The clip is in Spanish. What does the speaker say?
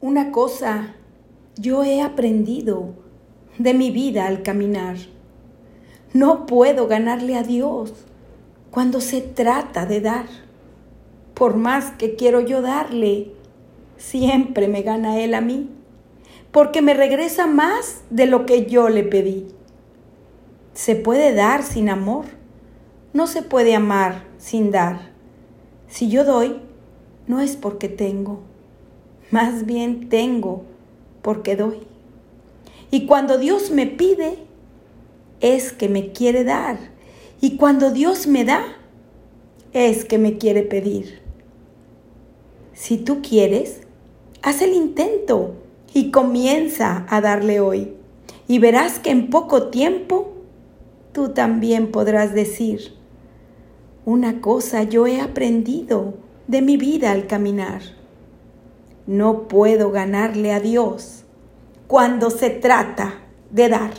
Una cosa yo he aprendido de mi vida al caminar. No puedo ganarle a Dios cuando se trata de dar. Por más que quiero yo darle, siempre me gana Él a mí, porque me regresa más de lo que yo le pedí. Se puede dar sin amor, no se puede amar sin dar. Si yo doy, no es porque tengo, más bien tengo porque doy. Y cuando Dios me pide, es que me quiere dar. Y cuando Dios me da, es que me quiere pedir. Si tú quieres, haz el intento y comienza a darle hoy. Y verás que en poco tiempo tú también podrás decir, una cosa yo he aprendido de mi vida al caminar no puedo ganarle a Dios cuando se trata de dar.